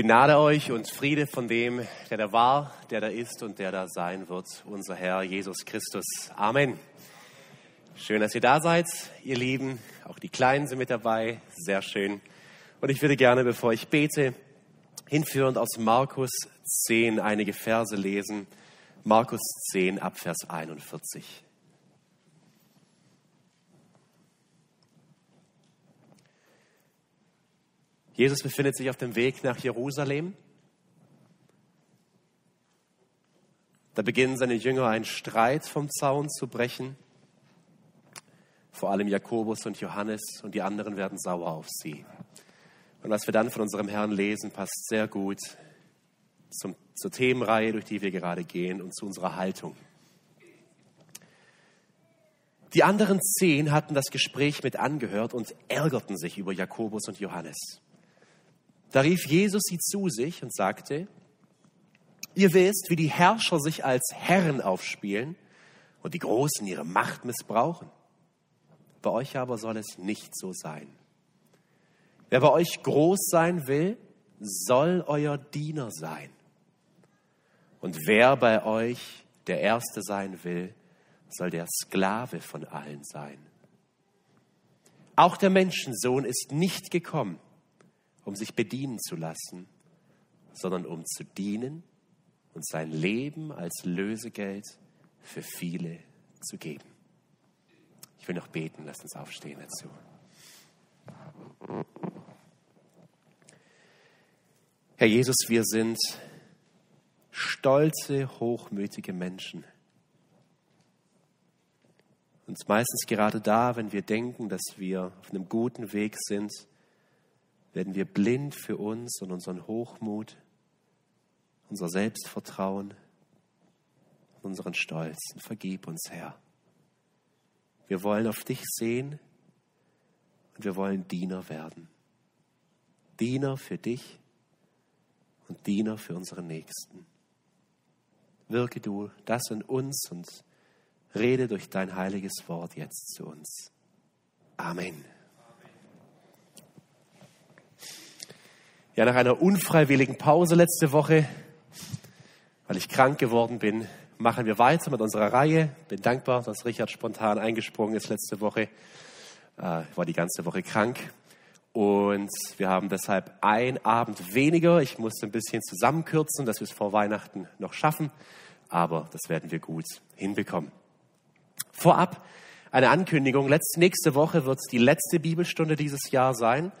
Gnade euch und Friede von dem, der da war, der da ist und der da sein wird, unser Herr Jesus Christus. Amen. Schön, dass ihr da seid, ihr Lieben. Auch die Kleinen sind mit dabei. Sehr schön. Und ich würde gerne, bevor ich bete, hinführend aus Markus 10 einige Verse lesen. Markus 10 ab Vers 41. Jesus befindet sich auf dem Weg nach Jerusalem. Da beginnen seine Jünger einen Streit vom Zaun zu brechen. Vor allem Jakobus und Johannes und die anderen werden sauer auf sie. Und was wir dann von unserem Herrn lesen, passt sehr gut zum, zur Themenreihe, durch die wir gerade gehen und zu unserer Haltung. Die anderen zehn hatten das Gespräch mit angehört und ärgerten sich über Jakobus und Johannes. Da rief Jesus sie zu sich und sagte, ihr wisst, wie die Herrscher sich als Herren aufspielen und die Großen ihre Macht missbrauchen. Bei euch aber soll es nicht so sein. Wer bei euch groß sein will, soll euer Diener sein. Und wer bei euch der Erste sein will, soll der Sklave von allen sein. Auch der Menschensohn ist nicht gekommen, um sich bedienen zu lassen, sondern um zu dienen und sein Leben als Lösegeld für viele zu geben. Ich will noch beten, lasst uns aufstehen dazu. Herr Jesus, wir sind stolze, hochmütige Menschen. Und meistens gerade da, wenn wir denken, dass wir auf einem guten Weg sind, werden wir blind für uns und unseren Hochmut, unser Selbstvertrauen, unseren Stolz. Und vergib uns, Herr. Wir wollen auf dich sehen und wir wollen Diener werden. Diener für dich und Diener für unsere Nächsten. Wirke du das in uns und rede durch dein heiliges Wort jetzt zu uns. Amen. Ja, nach einer unfreiwilligen Pause letzte Woche, weil ich krank geworden bin, machen wir weiter mit unserer Reihe. Bin dankbar, dass Richard spontan eingesprungen ist letzte Woche. Äh, ich war die ganze Woche krank. Und wir haben deshalb ein Abend weniger. Ich musste ein bisschen zusammenkürzen, dass wir es vor Weihnachten noch schaffen. Aber das werden wir gut hinbekommen. Vorab eine Ankündigung. nächste Woche wird die letzte Bibelstunde dieses Jahr sein.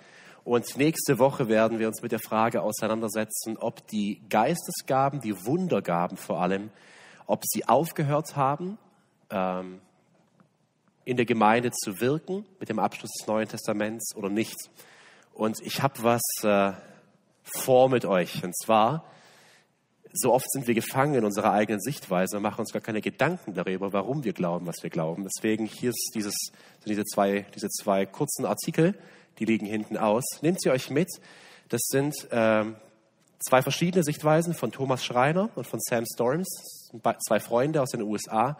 Und nächste Woche werden wir uns mit der Frage auseinandersetzen, ob die Geistesgaben, die Wundergaben vor allem, ob sie aufgehört haben, ähm, in der Gemeinde zu wirken mit dem Abschluss des Neuen Testaments oder nicht. Und ich habe was äh, vor mit euch. Und zwar, so oft sind wir gefangen in unserer eigenen Sichtweise und machen uns gar keine Gedanken darüber, warum wir glauben, was wir glauben. Deswegen hier ist dieses, sind diese zwei, diese zwei kurzen Artikel die liegen hinten aus. Nehmt sie euch mit. Das sind ähm, zwei verschiedene Sichtweisen von Thomas Schreiner und von Sam Storms, zwei Freunde aus den USA,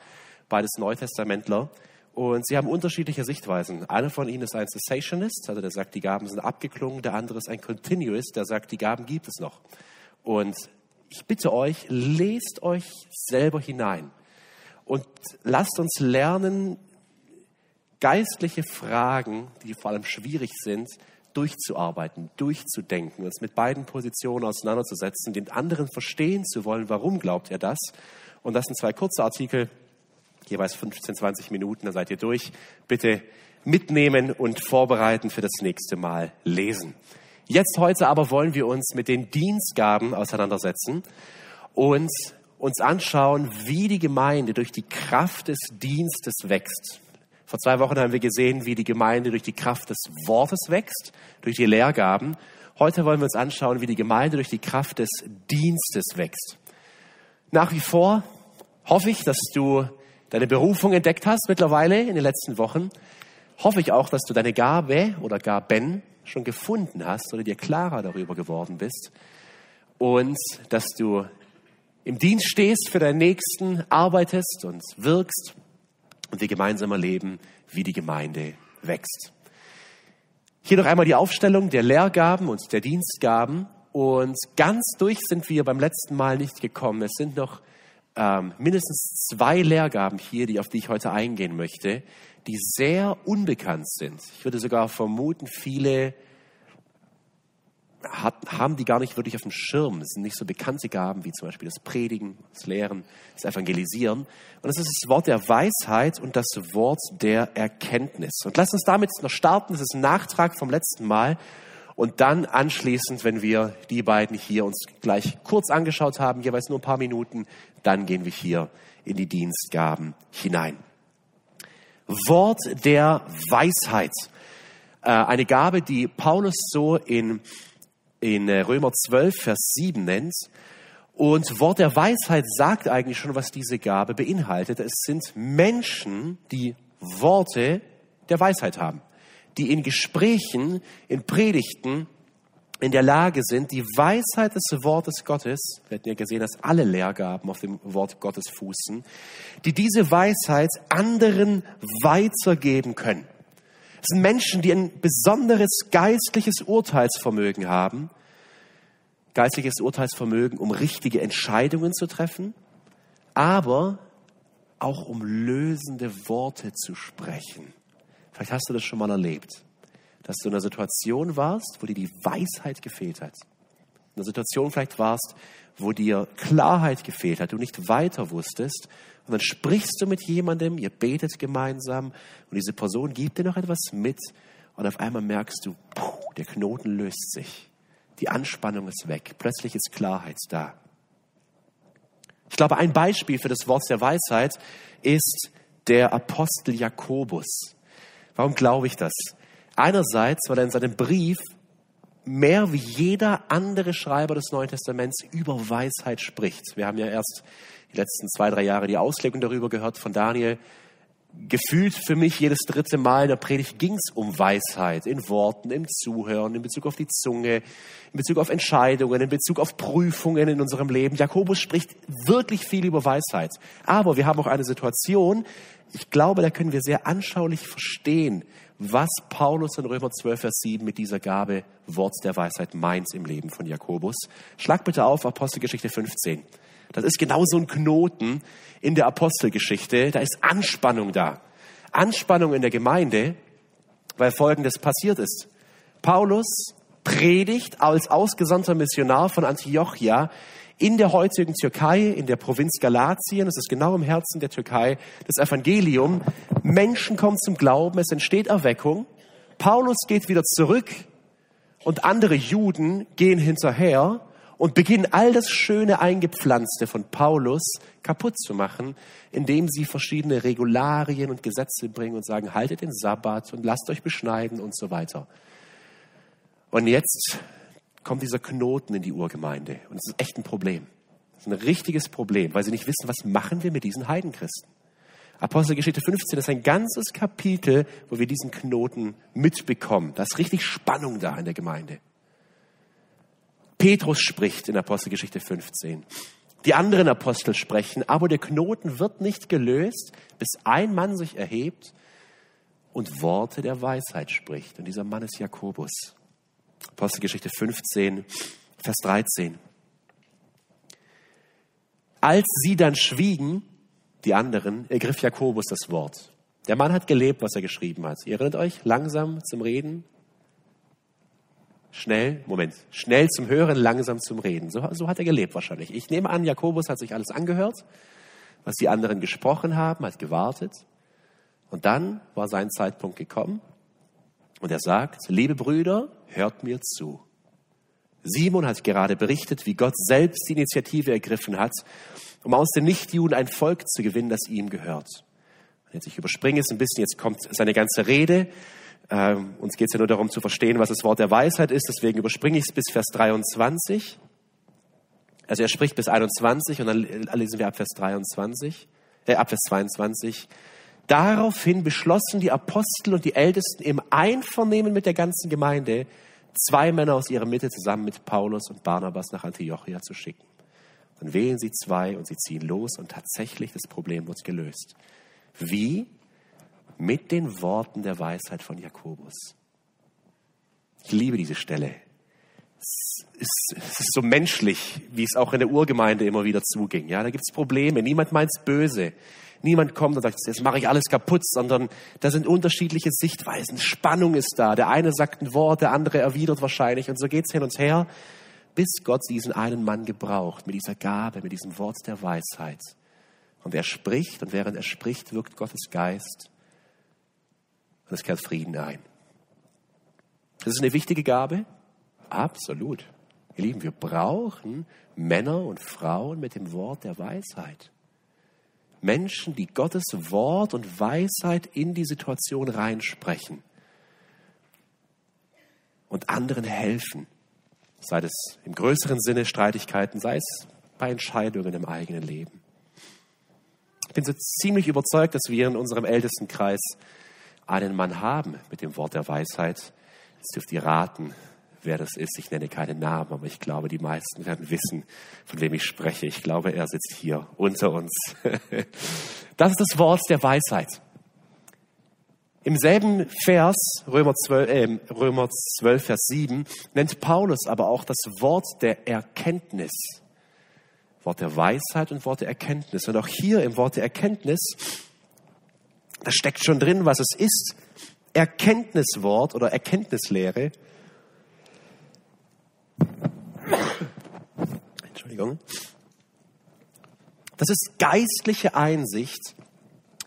beides Neutestamentler. Und sie haben unterschiedliche Sichtweisen. Einer von ihnen ist ein Cessationist, also der sagt, die Gaben sind abgeklungen. Der andere ist ein Continuist, der sagt, die Gaben gibt es noch. Und ich bitte euch, lest euch selber hinein und lasst uns lernen, geistliche Fragen, die vor allem schwierig sind, durchzuarbeiten, durchzudenken, uns mit beiden Positionen auseinanderzusetzen, den anderen verstehen zu wollen, warum glaubt er das. Und das sind zwei kurze Artikel, jeweils 15, 20 Minuten, da seid ihr durch. Bitte mitnehmen und vorbereiten für das nächste Mal lesen. Jetzt heute aber wollen wir uns mit den Dienstgaben auseinandersetzen und uns anschauen, wie die Gemeinde durch die Kraft des Dienstes wächst. Vor zwei Wochen haben wir gesehen, wie die Gemeinde durch die Kraft des Wortes wächst, durch die Lehrgaben. Heute wollen wir uns anschauen, wie die Gemeinde durch die Kraft des Dienstes wächst. Nach wie vor hoffe ich, dass du deine Berufung entdeckt hast mittlerweile in den letzten Wochen. Hoffe ich auch, dass du deine Gabe oder Gaben schon gefunden hast oder dir klarer darüber geworden bist. Und dass du im Dienst stehst für deinen Nächsten, arbeitest und wirkst und wir gemeinsam erleben, wie die Gemeinde wächst. Hier noch einmal die Aufstellung der Lehrgaben und der Dienstgaben Und ganz durch sind wir beim letzten Mal nicht gekommen. Es sind noch ähm, mindestens zwei Lehrgaben hier, die, auf die ich heute eingehen möchte, die sehr unbekannt sind. Ich würde sogar vermuten, viele hat, haben die gar nicht wirklich auf dem Schirm. Es sind nicht so bekannte Gaben wie zum Beispiel das Predigen, das Lehren, das Evangelisieren. Und das ist das Wort der Weisheit und das Wort der Erkenntnis. Und lass uns damit noch starten. Das ist ein Nachtrag vom letzten Mal. Und dann anschließend, wenn wir die beiden hier uns gleich kurz angeschaut haben, jeweils nur ein paar Minuten, dann gehen wir hier in die Dienstgaben hinein. Wort der Weisheit. Äh, eine Gabe, die Paulus so in in äh, Römer 12, Vers 7 nennt. Und Wort der Weisheit sagt eigentlich schon, was diese Gabe beinhaltet. Es sind Menschen, die Worte der Weisheit haben, die in Gesprächen, in Predigten in der Lage sind, die Weisheit des Wortes Gottes, wir hatten ja gesehen, dass alle Lehrgaben auf dem Wort Gottes fußen, die diese Weisheit anderen weitergeben können. Es sind Menschen, die ein besonderes geistliches Urteilsvermögen haben. Geistliches Urteilsvermögen, um richtige Entscheidungen zu treffen, aber auch um lösende Worte zu sprechen. Vielleicht hast du das schon mal erlebt, dass du in einer Situation warst, wo dir die Weisheit gefehlt hat. In einer Situation vielleicht warst, wo dir Klarheit gefehlt hat, du nicht weiter wusstest und dann sprichst du mit jemandem, ihr betet gemeinsam und diese Person gibt dir noch etwas mit und auf einmal merkst du, puh, der Knoten löst sich. Die Anspannung ist weg. Plötzlich ist Klarheit da. Ich glaube, ein Beispiel für das Wort der Weisheit ist der Apostel Jakobus. Warum glaube ich das? Einerseits, weil er in seinem Brief mehr wie jeder andere Schreiber des Neuen Testaments über Weisheit spricht. Wir haben ja erst die letzten zwei, drei Jahre die Auslegung darüber gehört von Daniel. Gefühlt für mich jedes dritte Mal in der Predigt ging es um Weisheit, in Worten, im Zuhören, in Bezug auf die Zunge, in Bezug auf Entscheidungen, in Bezug auf Prüfungen in unserem Leben. Jakobus spricht wirklich viel über Weisheit. Aber wir haben auch eine Situation, ich glaube, da können wir sehr anschaulich verstehen, was Paulus in Römer 12, Vers 7 mit dieser Gabe Wort der Weisheit meint im Leben von Jakobus. Schlag bitte auf Apostelgeschichte 15. Das ist genau so ein Knoten in der Apostelgeschichte. Da ist Anspannung da. Anspannung in der Gemeinde, weil Folgendes passiert ist. Paulus predigt als ausgesandter Missionar von Antiochia in der heutigen Türkei, in der Provinz Galatien, das ist genau im Herzen der Türkei, das Evangelium. Menschen kommen zum Glauben, es entsteht Erweckung. Paulus geht wieder zurück und andere Juden gehen hinterher und beginnen all das schöne Eingepflanzte von Paulus kaputt zu machen, indem sie verschiedene Regularien und Gesetze bringen und sagen, haltet den Sabbat und lasst euch beschneiden und so weiter. Und jetzt kommt dieser Knoten in die Urgemeinde und es ist echt ein Problem. Das ist ein richtiges Problem, weil sie nicht wissen, was machen wir mit diesen Heidenchristen. Apostelgeschichte 15 ist ein ganzes Kapitel, wo wir diesen Knoten mitbekommen. Da ist richtig Spannung da in der Gemeinde. Petrus spricht in Apostelgeschichte 15. Die anderen Apostel sprechen, aber der Knoten wird nicht gelöst, bis ein Mann sich erhebt und Worte der Weisheit spricht. Und dieser Mann ist Jakobus. Apostelgeschichte 15, Vers 13. Als sie dann schwiegen, die anderen, ergriff Jakobus das Wort. Der Mann hat gelebt, was er geschrieben hat. Ihr erinnert euch, langsam zum Reden, Schnell, Moment, schnell zum Hören, langsam zum Reden. So, so hat er gelebt wahrscheinlich. Ich nehme an, Jakobus hat sich alles angehört, was die anderen gesprochen haben, hat gewartet. Und dann war sein Zeitpunkt gekommen. Und er sagt, liebe Brüder, hört mir zu. Simon hat gerade berichtet, wie Gott selbst die Initiative ergriffen hat, um aus den Nichtjuden ein Volk zu gewinnen, das ihm gehört. Jetzt ich überspringe es ein bisschen, jetzt kommt seine ganze Rede. Ähm, uns geht es ja nur darum zu verstehen, was das Wort der Weisheit ist, deswegen überspringe ich es bis Vers 23. Also er spricht bis 21 und dann lesen wir ab Vers 23, äh, ab Vers 22. Daraufhin beschlossen die Apostel und die Ältesten im Einvernehmen mit der ganzen Gemeinde, zwei Männer aus ihrer Mitte zusammen mit Paulus und Barnabas nach Antiochia zu schicken. Dann wählen sie zwei und sie ziehen los und tatsächlich das Problem wird gelöst. Wie? mit den Worten der Weisheit von Jakobus. Ich liebe diese Stelle. es ist, es ist so menschlich, wie es auch in der Urgemeinde immer wieder zuging. Ja, da gibt es Probleme. Niemand meint es böse. Niemand kommt und sagt, jetzt mache ich alles kaputt, sondern da sind unterschiedliche Sichtweisen. Spannung ist da. Der eine sagt ein Wort, der andere erwidert wahrscheinlich. Und so geht's hin und her, bis Gott diesen einen Mann gebraucht, mit dieser Gabe, mit diesem Wort der Weisheit. Und er spricht, und während er spricht, wirkt Gottes Geist. Und es kehrt Frieden ein. Das ist eine wichtige Gabe. Absolut. Ihr Lieben, wir brauchen Männer und Frauen mit dem Wort der Weisheit. Menschen, die Gottes Wort und Weisheit in die Situation reinsprechen und anderen helfen. Sei es im größeren Sinne Streitigkeiten, sei es bei Entscheidungen im eigenen Leben. Ich bin so ziemlich überzeugt, dass wir in unserem Ältestenkreis einen Mann haben mit dem Wort der Weisheit. Jetzt dürft ihr raten, wer das ist. Ich nenne keinen Namen, aber ich glaube, die meisten werden wissen, von wem ich spreche. Ich glaube, er sitzt hier unter uns. Das ist das Wort der Weisheit. Im selben Vers, Römer 12, äh, Römer 12, Vers 7, nennt Paulus aber auch das Wort der Erkenntnis. Wort der Weisheit und Wort der Erkenntnis. Und auch hier im Wort der Erkenntnis, da steckt schon drin, was es ist. Erkenntniswort oder Erkenntnislehre Entschuldigung. Das ist geistliche Einsicht,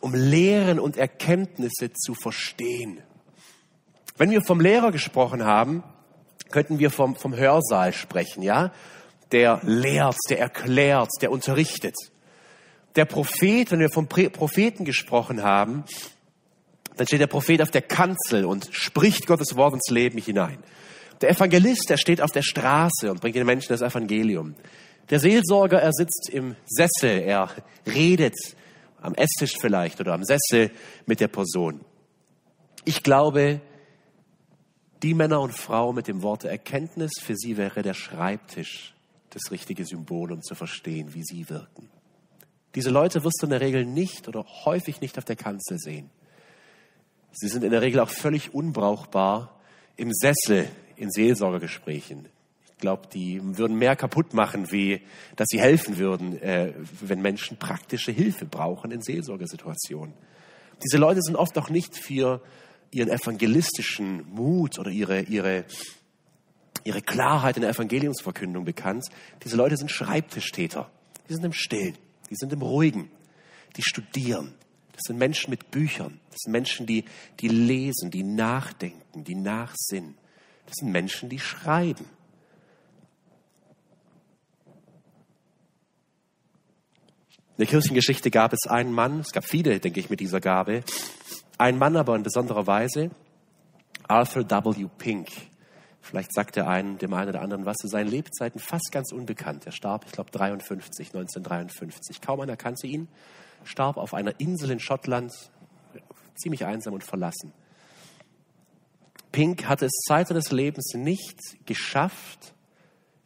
um Lehren und Erkenntnisse zu verstehen. Wenn wir vom Lehrer gesprochen haben, könnten wir vom, vom Hörsaal sprechen, ja? Der lehrt, der erklärt, der unterrichtet. Der Prophet, wenn wir vom Propheten gesprochen haben, dann steht der Prophet auf der Kanzel und spricht Gottes Wort ins Leben hinein. Der Evangelist, der steht auf der Straße und bringt den Menschen das Evangelium. Der Seelsorger, er sitzt im Sessel, er redet am Esstisch vielleicht oder am Sessel mit der Person. Ich glaube, die Männer und Frauen mit dem Wort Erkenntnis, für sie wäre der Schreibtisch das richtige Symbol, um zu verstehen, wie sie wirken. Diese Leute wirst du in der Regel nicht oder häufig nicht auf der Kanzel sehen. Sie sind in der Regel auch völlig unbrauchbar im Sessel in Seelsorgergesprächen. Ich glaube, die würden mehr kaputt machen, wie dass sie helfen würden, äh, wenn Menschen praktische Hilfe brauchen in Seelsorgesituationen. Diese Leute sind oft auch nicht für ihren evangelistischen Mut oder ihre, ihre, ihre Klarheit in der Evangeliumsverkündung bekannt. Diese Leute sind Schreibtischtäter. Die sind im Stillen, die sind im Ruhigen, die studieren. Das sind Menschen mit Büchern. Das sind Menschen, die, die lesen, die nachdenken, die nachsinnen. Das sind Menschen, die schreiben. In der Kirchengeschichte gab es einen Mann, es gab viele, denke ich, mit dieser Gabe. Ein Mann aber in besonderer Weise, Arthur W. Pink. Vielleicht sagt er einen, dem einen oder anderen was zu seinen Lebzeiten fast ganz unbekannt. Er starb, ich glaube, 53, 1953. Kaum einer kannte ihn. Starb auf einer Insel in Schottland, ziemlich einsam und verlassen. Pink hatte es Zeit seines Lebens nicht geschafft,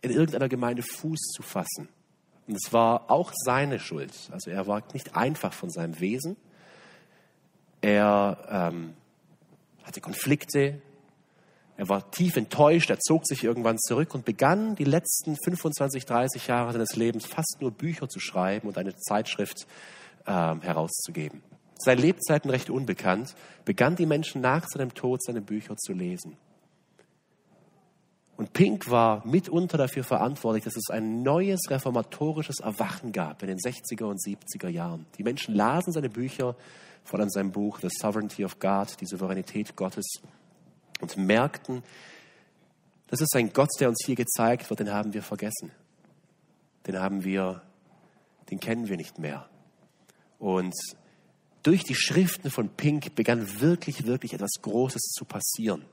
in irgendeiner Gemeinde Fuß zu fassen. Und es war auch seine Schuld. Also er war nicht einfach von seinem Wesen. Er ähm, hatte Konflikte. Er war tief enttäuscht. Er zog sich irgendwann zurück und begann die letzten 25, 30 Jahre seines Lebens fast nur Bücher zu schreiben und eine Zeitschrift ähm, herauszugeben seine Lebzeiten recht unbekannt, begann die Menschen nach seinem Tod seine Bücher zu lesen. Und Pink war mitunter dafür verantwortlich, dass es ein neues reformatorisches Erwachen gab in den 60er und 70er Jahren. Die Menschen lasen seine Bücher, vor allem sein Buch The Sovereignty of God, die Souveränität Gottes, und merkten, das ist ein Gott, der uns hier gezeigt wird, den haben wir vergessen. Den haben wir, den kennen wir nicht mehr. Und durch die Schriften von Pink begann wirklich, wirklich etwas Großes zu passieren.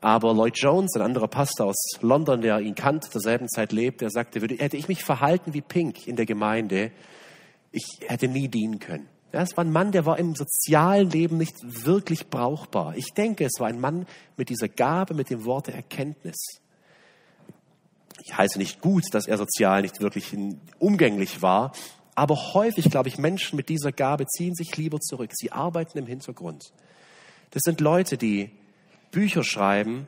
Aber Lloyd Jones, ein anderer Pastor aus London, der ihn kannte, zur selben Zeit lebte, der sagte, würde, hätte ich mich verhalten wie Pink in der Gemeinde, ich hätte nie dienen können. Ja, es war ein Mann, der war im sozialen Leben nicht wirklich brauchbar. Ich denke, es war ein Mann mit dieser Gabe, mit dem Wort der Erkenntnis. Ich heiße nicht gut, dass er sozial nicht wirklich umgänglich war, aber häufig, glaube ich, Menschen mit dieser Gabe ziehen sich lieber zurück. Sie arbeiten im Hintergrund. Das sind Leute, die Bücher schreiben,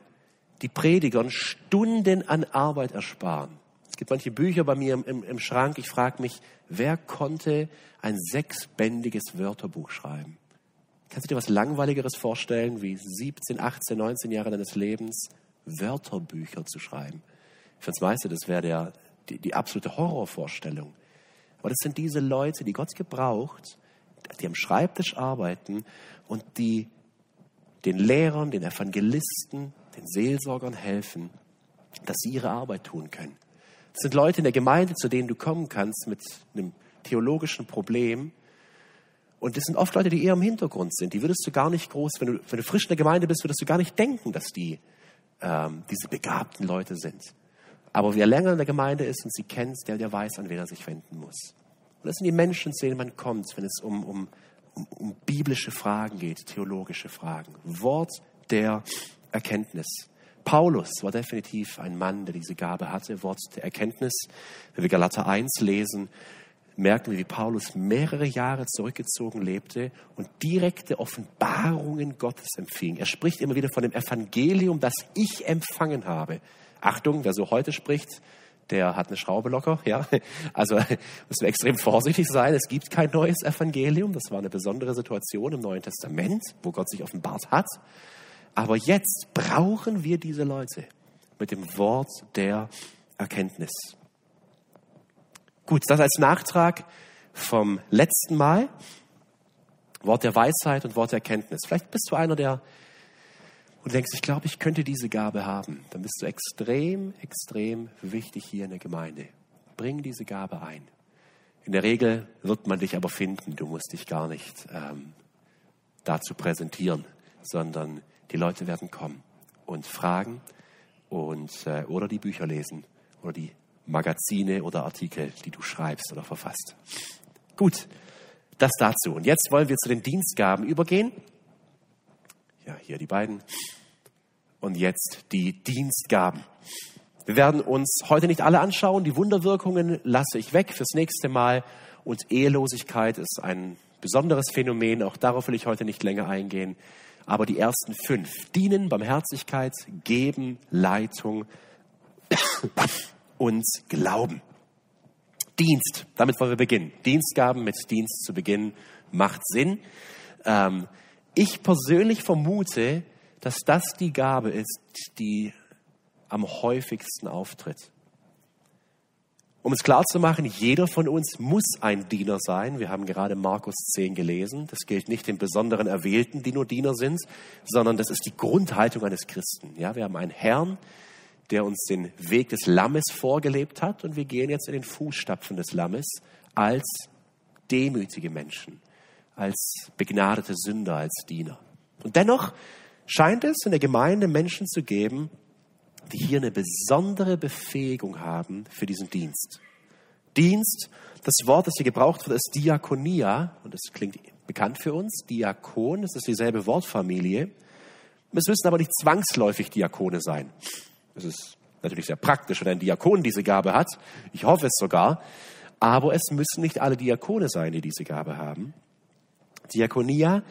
die Predigern Stunden an Arbeit ersparen. Es gibt manche Bücher bei mir im, im, im Schrank. Ich frage mich, wer konnte ein sechsbändiges Wörterbuch schreiben? Kannst du dir was Langweiligeres vorstellen, wie 17, 18, 19 Jahre deines Lebens Wörterbücher zu schreiben? Für das meiste, das wäre die, die absolute Horrorvorstellung. Aber das sind diese Leute, die Gott gebraucht, die am Schreibtisch arbeiten und die den Lehrern, den Evangelisten, den Seelsorgern helfen, dass sie ihre Arbeit tun können. Das sind Leute in der Gemeinde, zu denen du kommen kannst mit einem theologischen Problem. Und das sind oft Leute, die eher im Hintergrund sind. Die würdest du gar nicht groß, wenn du, wenn du frisch in der Gemeinde bist, würdest du gar nicht denken, dass die ähm, diese begabten Leute sind. Aber wer länger in der Gemeinde ist und sie kennt, der, der weiß, an wen er sich wenden muss. Und das sind die Menschen, zu denen man kommt, wenn es um, um, um, um biblische Fragen geht, theologische Fragen. Wort der Erkenntnis. Paulus war definitiv ein Mann, der diese Gabe hatte, Wort der Erkenntnis. Wenn wir Galater 1 lesen, merken wir, wie Paulus mehrere Jahre zurückgezogen lebte und direkte Offenbarungen Gottes empfing. Er spricht immer wieder von dem Evangelium, das ich empfangen habe. Achtung, wer so heute spricht, der hat eine Schraube locker. Ja? Also müssen wir extrem vorsichtig sein. Es gibt kein neues Evangelium. Das war eine besondere Situation im Neuen Testament, wo Gott sich offenbart hat. Aber jetzt brauchen wir diese Leute mit dem Wort der Erkenntnis. Gut, das als Nachtrag vom letzten Mal. Wort der Weisheit und Wort der Erkenntnis. Vielleicht bist du einer, der und denkst, ich glaube, ich könnte diese Gabe haben. Dann bist du extrem, extrem wichtig hier in der Gemeinde. Bring diese Gabe ein. In der Regel wird man dich aber finden. Du musst dich gar nicht ähm, dazu präsentieren, sondern die Leute werden kommen und fragen und, äh, oder die Bücher lesen oder die Magazine oder Artikel, die du schreibst oder verfasst. Gut, das dazu. Und jetzt wollen wir zu den Dienstgaben übergehen. Ja, hier die beiden. Und jetzt die Dienstgaben. Wir werden uns heute nicht alle anschauen. Die Wunderwirkungen lasse ich weg fürs nächste Mal. Und Ehelosigkeit ist ein besonderes Phänomen. Auch darauf will ich heute nicht länger eingehen. Aber die ersten fünf dienen, Barmherzigkeit, Geben, Leitung und Glauben. Dienst, damit wollen wir beginnen. Dienstgaben mit Dienst zu beginnen macht Sinn. Ähm, ich persönlich vermute, dass das die Gabe ist, die am häufigsten auftritt. Um es klar zu machen, jeder von uns muss ein Diener sein. Wir haben gerade Markus 10 gelesen. Das gilt nicht den besonderen Erwählten, die nur Diener sind, sondern das ist die Grundhaltung eines Christen. Ja, wir haben einen Herrn, der uns den Weg des Lammes vorgelebt hat und wir gehen jetzt in den Fußstapfen des Lammes als demütige Menschen, als begnadete Sünder, als Diener. Und dennoch scheint es in der Gemeinde Menschen zu geben, die hier eine besondere Befähigung haben für diesen Dienst. Dienst, das Wort, das hier gebraucht wird, ist Diakonia und das klingt bekannt für uns. Diakon, das ist dieselbe Wortfamilie. Es müssen aber nicht zwangsläufig Diakone sein. Es ist natürlich sehr praktisch, wenn ein Diakon diese Gabe hat. Ich hoffe es sogar. Aber es müssen nicht alle Diakone sein, die diese Gabe haben. Diakonia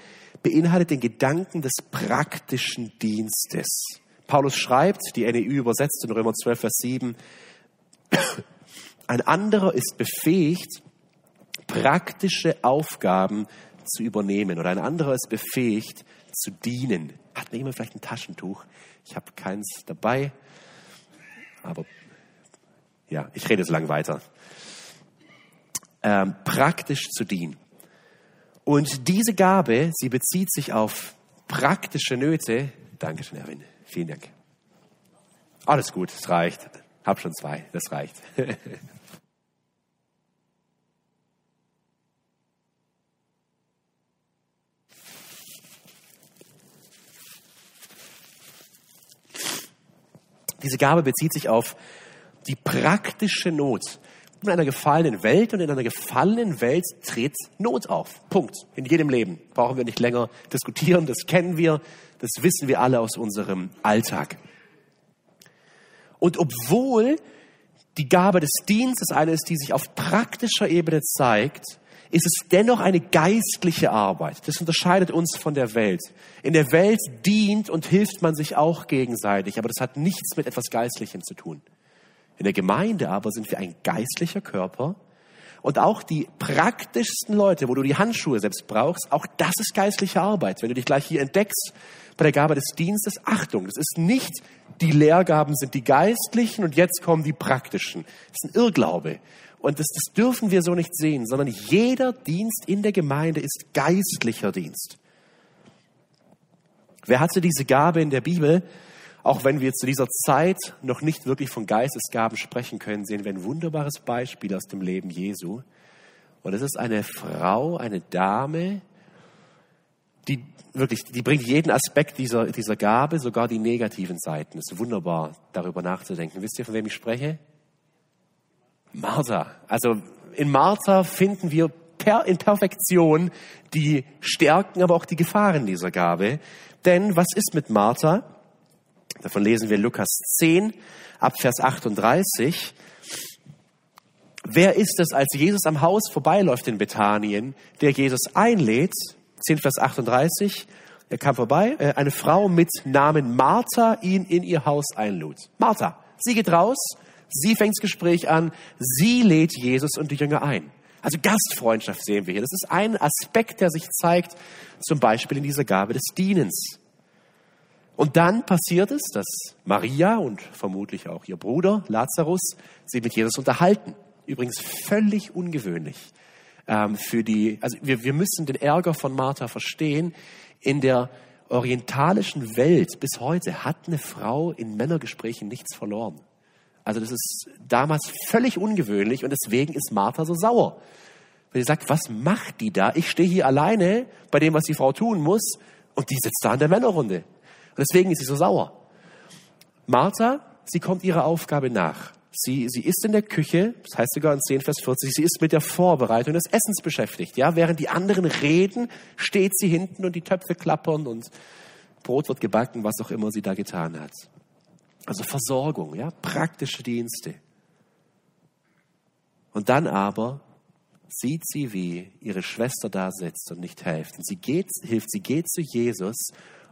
beinhaltet den Gedanken des praktischen Dienstes. Paulus schreibt, die NEU übersetzt in Römer 12, Vers 7, ein anderer ist befähigt, praktische Aufgaben zu übernehmen oder ein anderer ist befähigt, zu dienen. Hat mir jemand vielleicht ein Taschentuch? Ich habe keins dabei, aber ja, ich rede so lange weiter. Ähm, praktisch zu dienen. Und diese Gabe, sie bezieht sich auf praktische Nöte. Dankeschön, Erwin. Vielen Dank. Alles gut, es reicht. Hab schon zwei, das reicht. Diese Gabe bezieht sich auf die praktische Not. In einer gefallenen Welt und in einer gefallenen Welt tritt Not auf. Punkt. In jedem Leben. Brauchen wir nicht länger diskutieren, das kennen wir. Das wissen wir alle aus unserem Alltag. Und obwohl die Gabe des Dienstes eine ist, die sich auf praktischer Ebene zeigt, ist es dennoch eine geistliche Arbeit. Das unterscheidet uns von der Welt. In der Welt dient und hilft man sich auch gegenseitig, aber das hat nichts mit etwas Geistlichem zu tun. In der Gemeinde aber sind wir ein geistlicher Körper und auch die praktischsten Leute, wo du die Handschuhe selbst brauchst, auch das ist geistliche Arbeit. Wenn du dich gleich hier entdeckst bei der Gabe des Dienstes, Achtung, das ist nicht die Lehrgaben sind die geistlichen und jetzt kommen die praktischen. Das ist ein Irrglaube. Und das, das dürfen wir so nicht sehen, sondern jeder Dienst in der Gemeinde ist geistlicher Dienst. Wer hatte diese Gabe in der Bibel? Auch wenn wir zu dieser Zeit noch nicht wirklich von Geistesgaben sprechen können, sehen wir ein wunderbares Beispiel aus dem Leben Jesu. Und es ist eine Frau, eine Dame, die wirklich, die bringt jeden Aspekt dieser, dieser Gabe, sogar die negativen Seiten. Es ist wunderbar, darüber nachzudenken. Wisst ihr, von wem ich spreche? Martha. Also in Martha finden wir per, in Perfektion die Stärken, aber auch die Gefahren dieser Gabe. Denn was ist mit Martha? Davon lesen wir Lukas 10 ab Vers 38. Wer ist es, als Jesus am Haus vorbeiläuft in Bethanien, der Jesus einlädt? 10 Vers 38. Er kam vorbei, äh, eine Frau mit Namen Martha ihn in ihr Haus einlud. Martha, sie geht raus, Sie fängt das Gespräch an, sie lädt Jesus und die Jünger ein. Also Gastfreundschaft sehen wir hier. Das ist ein Aspekt, der sich zeigt, zum Beispiel in dieser Gabe des Dienens. Und dann passiert es, dass Maria und vermutlich auch ihr Bruder Lazarus sich mit Jesus unterhalten. Übrigens völlig ungewöhnlich ähm, für die. Also wir, wir müssen den Ärger von Martha verstehen. In der orientalischen Welt bis heute hat eine Frau in Männergesprächen nichts verloren. Also das ist damals völlig ungewöhnlich und deswegen ist Martha so sauer. Weil sie sagt, was macht die da? Ich stehe hier alleine bei dem, was die Frau tun muss und die sitzt da in der Männerrunde. Und deswegen ist sie so sauer. Martha, sie kommt ihrer Aufgabe nach. Sie, sie ist in der Küche, das heißt sogar in 10 Vers 40, sie ist mit der Vorbereitung des Essens beschäftigt. Ja, während die anderen reden, steht sie hinten und die Töpfe klappern und Brot wird gebacken, was auch immer sie da getan hat. Also Versorgung, ja, praktische Dienste. Und dann aber sieht sie, wie ihre Schwester da sitzt und nicht hilft. Und sie geht, hilft, sie geht zu Jesus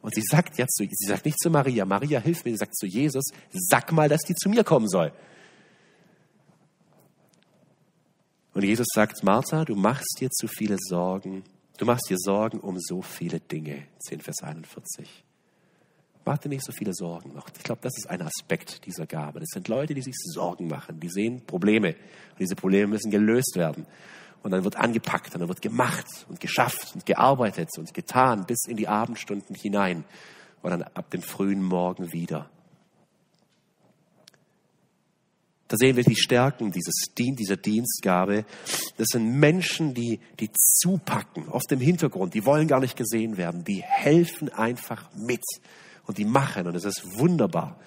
und sie sagt jetzt zu, sie sagt nicht zu Maria, Maria hilf mir, sie sagt zu Jesus, sag mal, dass die zu mir kommen soll. Und Jesus sagt, Martha, du machst dir zu viele Sorgen, du machst dir Sorgen um so viele Dinge. 10 Vers 41. Mach dir nicht so viele Sorgen. Ich glaube, das ist ein Aspekt dieser Gabe. Das sind Leute, die sich Sorgen machen. Die sehen Probleme. Und diese Probleme müssen gelöst werden. Und dann wird angepackt und dann wird gemacht und geschafft und gearbeitet und getan bis in die Abendstunden hinein und dann ab dem frühen Morgen wieder. Da sehen wir die Stärken dieses, dieser Dienstgabe. Das sind Menschen, die, die zupacken, oft im Hintergrund, die wollen gar nicht gesehen werden, die helfen einfach mit und die machen und es ist wunderbar.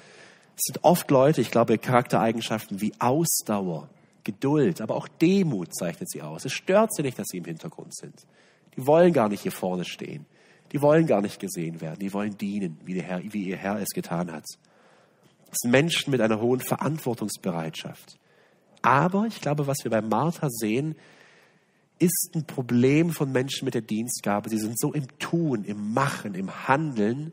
Es sind oft Leute, ich glaube, Charaktereigenschaften wie Ausdauer, Geduld, aber auch Demut zeichnet sie aus. Es stört sie nicht, dass sie im Hintergrund sind. Die wollen gar nicht hier vorne stehen. Die wollen gar nicht gesehen werden. Die wollen dienen, wie, Herr, wie ihr Herr es getan hat. Es sind Menschen mit einer hohen Verantwortungsbereitschaft. Aber ich glaube, was wir bei Martha sehen, ist ein Problem von Menschen mit der Dienstgabe. Sie sind so im Tun, im Machen, im Handeln,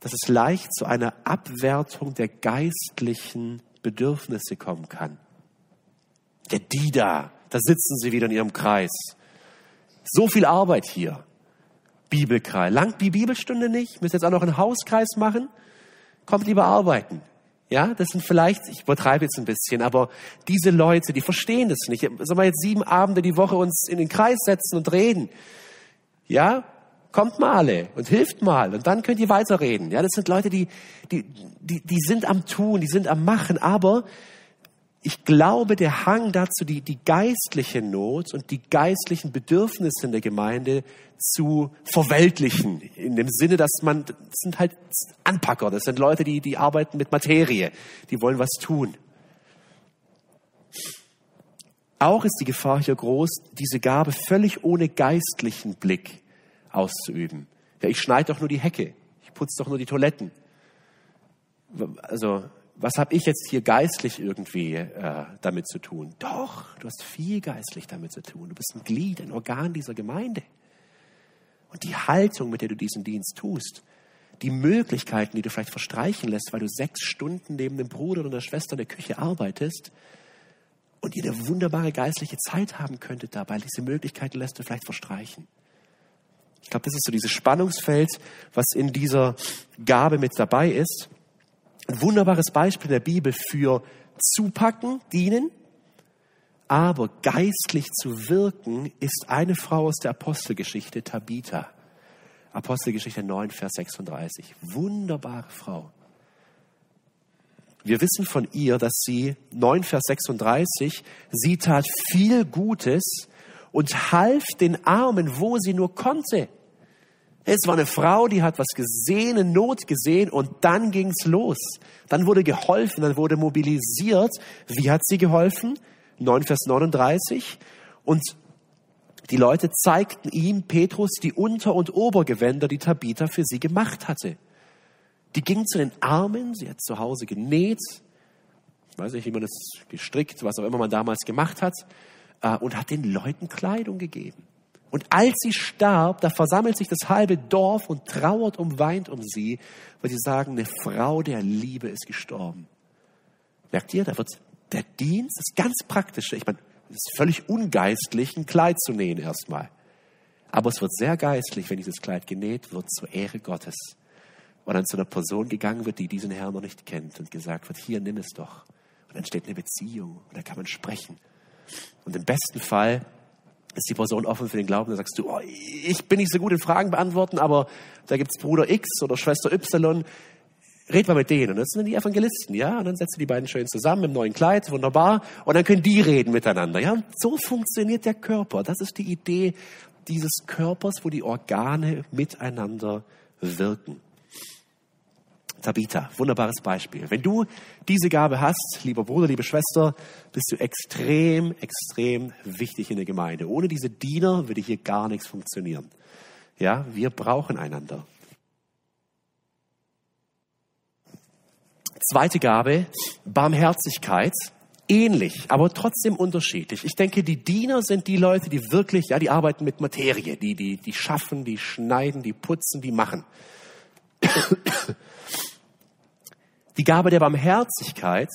dass es leicht zu einer Abwertung der geistlichen Bedürfnisse kommen kann. Der die da, sitzen sie wieder in ihrem Kreis. So viel Arbeit hier. Bibelkreis. Langt die Bibelstunde nicht? Müsst jetzt auch noch einen Hauskreis machen? Kommt lieber arbeiten. Ja, das sind vielleicht, ich übertreibe jetzt ein bisschen, aber diese Leute, die verstehen das nicht. Sollen wir jetzt sieben Abende die Woche uns in den Kreis setzen und reden? Ja, kommt mal alle und hilft mal und dann könnt ihr weiterreden. Ja, das sind Leute, die, die, die, die sind am Tun, die sind am Machen, aber ich glaube, der Hang dazu, die, die geistliche Not und die geistlichen Bedürfnisse in der Gemeinde zu verweltlichen, in dem Sinne, dass man, das sind halt Anpacker, das sind Leute, die, die arbeiten mit Materie, die wollen was tun. Auch ist die Gefahr hier groß, diese Gabe völlig ohne geistlichen Blick auszuüben. Ja, ich schneide doch nur die Hecke. Ich putze doch nur die Toiletten. Also was habe ich jetzt hier geistlich irgendwie äh, damit zu tun? Doch, du hast viel geistlich damit zu tun. Du bist ein Glied, ein Organ dieser Gemeinde. Und die Haltung, mit der du diesen Dienst tust, die Möglichkeiten, die du vielleicht verstreichen lässt, weil du sechs Stunden neben dem Bruder oder der Schwester in der Küche arbeitest und ihr eine wunderbare geistliche Zeit haben könntet dabei, diese Möglichkeiten lässt du vielleicht verstreichen. Ich glaube, das ist so dieses Spannungsfeld, was in dieser Gabe mit dabei ist. Ein wunderbares Beispiel in der Bibel für zupacken, dienen, aber geistlich zu wirken, ist eine Frau aus der Apostelgeschichte, Tabitha. Apostelgeschichte 9, Vers 36. Wunderbare Frau. Wir wissen von ihr, dass sie, 9 Vers 36, sie tat viel Gutes und half den Armen, wo sie nur konnte. Es war eine Frau, die hat was gesehen, eine Not gesehen und dann ging's los. Dann wurde geholfen, dann wurde mobilisiert. Wie hat sie geholfen? 9 Vers 39. Und die Leute zeigten ihm, Petrus, die Unter- und Obergewänder, die Tabitha für sie gemacht hatte. Die ging zu den Armen, sie hat zu Hause genäht, ich weiß nicht, wie man das gestrickt, was auch immer man damals gemacht hat, äh, und hat den Leuten Kleidung gegeben. Und als sie starb, da versammelt sich das halbe Dorf und trauert und weint um sie, weil sie sagen, eine Frau der Liebe ist gestorben. Merkt ihr, da wird der Dienst, das ganz Praktische, ich meine, es ist völlig ungeistlich, ein Kleid zu nähen erstmal. Aber es wird sehr geistlich, wenn dieses Kleid genäht wird zur Ehre Gottes. Und dann zu einer Person gegangen wird, die diesen Herrn noch nicht kennt und gesagt wird, hier, nimm es doch. Und dann entsteht eine Beziehung und da kann man sprechen. Und im besten Fall ist die Person offen für den Glauben, dann sagst du, oh, ich bin nicht so gut in Fragen beantworten, aber da gibt's Bruder X oder Schwester Y, red mal mit denen. Und das sind die Evangelisten, ja. Und dann setzt du die beiden schön zusammen im neuen Kleid, wunderbar. Und dann können die reden miteinander, ja. So funktioniert der Körper. Das ist die Idee dieses Körpers, wo die Organe miteinander wirken. Tabitha, wunderbares Beispiel. Wenn du diese Gabe hast, lieber Bruder, liebe Schwester, bist du extrem, extrem wichtig in der Gemeinde. Ohne diese Diener würde hier gar nichts funktionieren. Ja, wir brauchen einander. Zweite Gabe, Barmherzigkeit. Ähnlich, aber trotzdem unterschiedlich. Ich denke, die Diener sind die Leute, die wirklich, ja, die arbeiten mit Materie, die, die, die schaffen, die schneiden, die putzen, die machen. Die Gabe der Barmherzigkeit,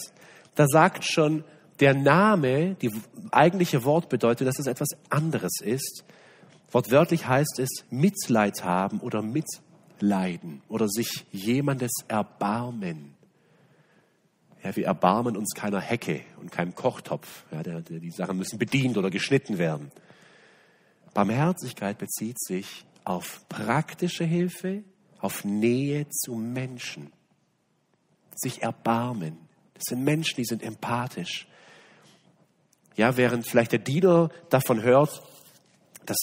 da sagt schon der Name, die eigentliche Wort bedeutet, dass es etwas anderes ist. Wortwörtlich heißt es Mitleid haben oder mitleiden oder sich jemandes erbarmen. Ja, wir erbarmen uns keiner Hecke und keinem Kochtopf. Ja, der, der, die Sachen müssen bedient oder geschnitten werden. Barmherzigkeit bezieht sich auf praktische Hilfe, auf Nähe zu Menschen, sich erbarmen. Das sind Menschen, die sind empathisch. Ja, während vielleicht der Diener davon hört, dass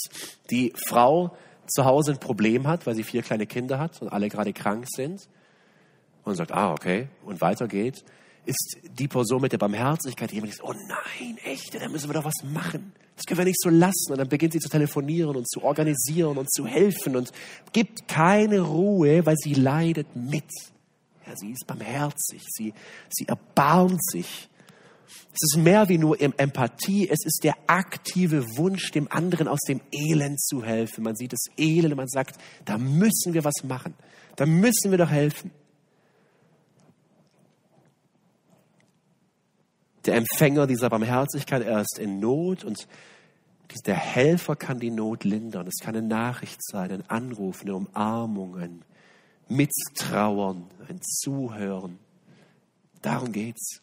die Frau zu Hause ein Problem hat, weil sie vier kleine Kinder hat und alle gerade krank sind und sagt, ah, okay, und weiter geht, ist die Person mit der Barmherzigkeit, die jemand sagt, oh nein, echt, da müssen wir doch was machen. Das können wir nicht so lassen. Und dann beginnt sie zu telefonieren und zu organisieren und zu helfen und gibt keine Ruhe, weil sie leidet mit. Ja, sie ist barmherzig, sie, sie erbarmt sich. Es ist mehr wie nur Empathie, es ist der aktive Wunsch, dem anderen aus dem Elend zu helfen. Man sieht das Elend und man sagt, da müssen wir was machen, da müssen wir doch helfen. der Empfänger dieser Barmherzigkeit, er ist in Not und der Helfer kann die Not lindern. Es kann eine Nachricht sein, ein Anruf, eine Umarmung, ein Mittrauern, ein Zuhören. Darum geht's.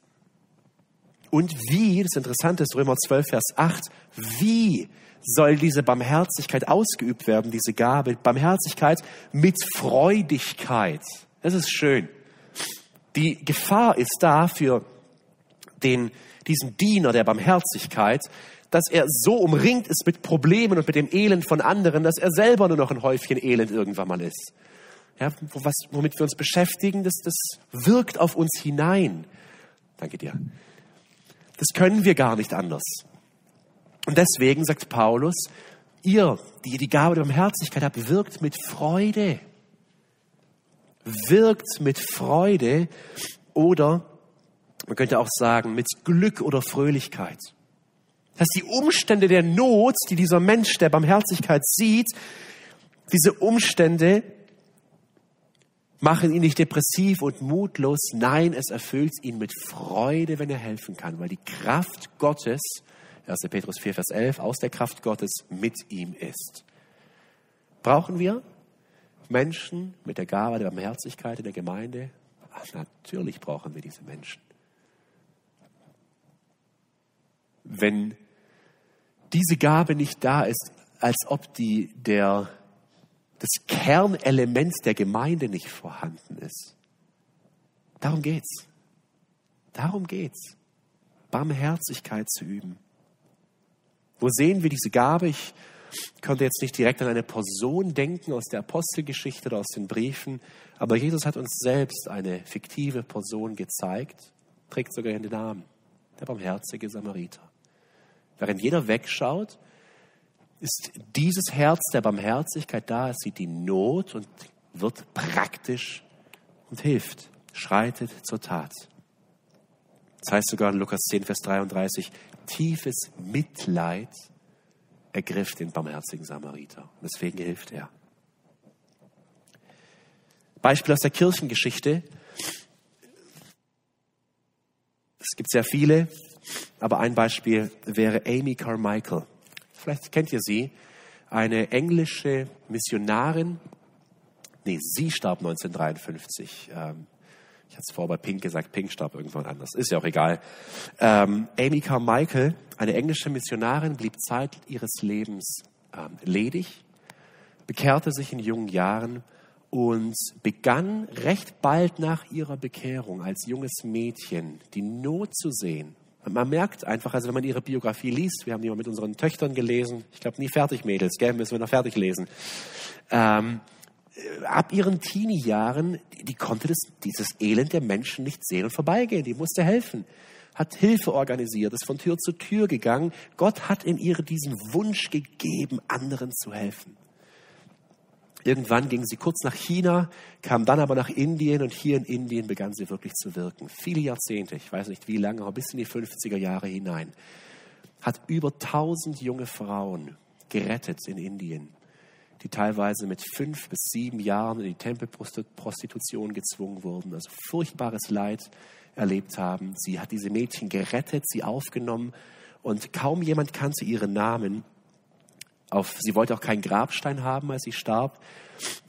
Und wie, das Interessante ist Römer 12, Vers 8, wie soll diese Barmherzigkeit ausgeübt werden, diese Gabe? Barmherzigkeit mit Freudigkeit. Das ist schön. Die Gefahr ist da für den, diesen Diener der Barmherzigkeit, dass er so umringt ist mit Problemen und mit dem Elend von anderen, dass er selber nur noch ein Häufchen Elend irgendwann mal ist. Ja, was, womit wir uns beschäftigen, das, das wirkt auf uns hinein. Danke dir. Das können wir gar nicht anders. Und deswegen sagt Paulus, ihr, die die Gabe der Barmherzigkeit habt, wirkt mit Freude. Wirkt mit Freude oder Man könnte auch sagen, mit Glück oder Fröhlichkeit. Dass die Umstände der Not, die dieser Mensch der Barmherzigkeit sieht, diese Umstände machen ihn nicht depressiv und mutlos. Nein, es erfüllt ihn mit Freude, wenn er helfen kann, weil die Kraft Gottes, 1. Petrus 4, Vers 11, aus der Kraft Gottes mit ihm ist. Brauchen wir Menschen mit der Gabe der Barmherzigkeit in der Gemeinde? Ach, natürlich brauchen wir diese Menschen. Wenn diese Gabe nicht da ist, als ob die der das Kernelement der Gemeinde nicht vorhanden ist. Darum geht's. Darum geht's. Barmherzigkeit zu üben. Wo sehen wir diese Gabe? Ich könnte jetzt nicht direkt an eine Person denken aus der Apostelgeschichte oder aus den Briefen, aber Jesus hat uns selbst eine fiktive Person gezeigt, trägt sogar den Namen, der barmherzige Samariter. Während jeder wegschaut, ist dieses Herz der Barmherzigkeit da, es sieht die Not und wird praktisch und hilft, schreitet zur Tat. Das heißt sogar in Lukas 10, Vers 33, tiefes Mitleid ergriff den barmherzigen Samariter. Deswegen hilft er. Beispiel aus der Kirchengeschichte. Es gibt sehr viele, aber ein Beispiel wäre Amy Carmichael vielleicht kennt ihr sie, eine englische Missionarin. Nee, sie starb 1953. Ähm, ich hatte es vorher bei Pink gesagt, Pink starb irgendwann anders. Ist ja auch egal. Ähm, Amy Carmichael, eine englische Missionarin, blieb Zeit ihres Lebens ähm, ledig, bekehrte sich in jungen Jahren und begann recht bald nach ihrer Bekehrung als junges Mädchen die Not zu sehen man merkt einfach, also wenn man ihre Biografie liest, wir haben die mal mit unseren Töchtern gelesen, ich glaube nie fertig, Mädels, gell, müssen wir noch fertig lesen. Ähm, äh, ab ihren Teenie-Jahren, die, die konnte das, dieses Elend der Menschen nicht sehen und vorbeigehen, die musste helfen, hat Hilfe organisiert, ist von Tür zu Tür gegangen. Gott hat in ihr diesen Wunsch gegeben, anderen zu helfen. Irgendwann ging sie kurz nach China, kam dann aber nach Indien und hier in Indien begann sie wirklich zu wirken. Viele Jahrzehnte, ich weiß nicht wie lange, aber bis in die 50er Jahre hinein. Hat über 1000 junge Frauen gerettet in Indien, die teilweise mit fünf bis sieben Jahren in die Tempelprostitution gezwungen wurden, also furchtbares Leid erlebt haben. Sie hat diese Mädchen gerettet, sie aufgenommen und kaum jemand kannte ihren Namen. Auf, sie wollte auch keinen Grabstein haben, als sie starb.